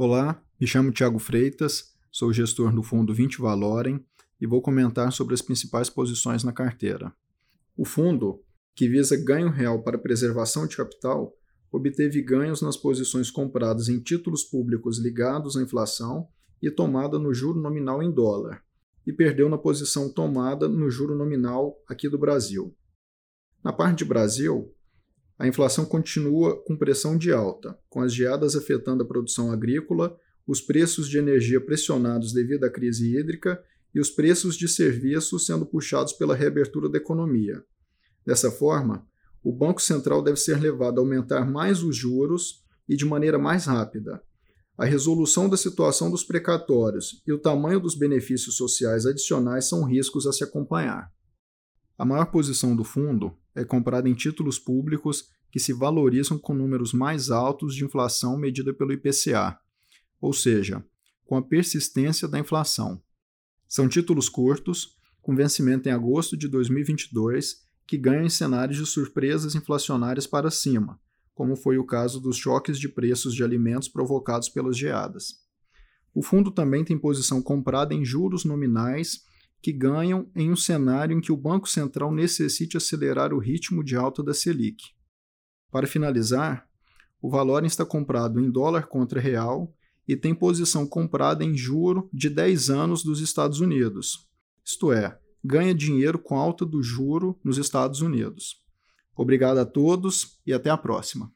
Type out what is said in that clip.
Olá, me chamo Tiago Freitas, sou gestor do fundo 20 Valorem e vou comentar sobre as principais posições na carteira. O fundo, que visa ganho real para preservação de capital, obteve ganhos nas posições compradas em títulos públicos ligados à inflação e tomada no juro nominal em dólar, e perdeu na posição tomada no juro nominal aqui do Brasil. Na parte de Brasil, a inflação continua com pressão de alta, com as geadas afetando a produção agrícola, os preços de energia pressionados devido à crise hídrica e os preços de serviços sendo puxados pela reabertura da economia. Dessa forma, o Banco Central deve ser levado a aumentar mais os juros e de maneira mais rápida. A resolução da situação dos precatórios e o tamanho dos benefícios sociais adicionais são riscos a se acompanhar. A maior posição do fundo é comprada em títulos públicos que se valorizam com números mais altos de inflação medida pelo IPCA, ou seja, com a persistência da inflação. São títulos curtos, com vencimento em agosto de 2022, que ganham em cenários de surpresas inflacionárias para cima, como foi o caso dos choques de preços de alimentos provocados pelas geadas. O fundo também tem posição comprada em juros nominais que ganham em um cenário em que o Banco Central necessite acelerar o ritmo de alta da Selic. Para finalizar, o valor está comprado em dólar contra real e tem posição comprada em juro de 10 anos dos Estados Unidos, isto é, ganha dinheiro com alta do juro nos Estados Unidos. Obrigado a todos e até a próxima.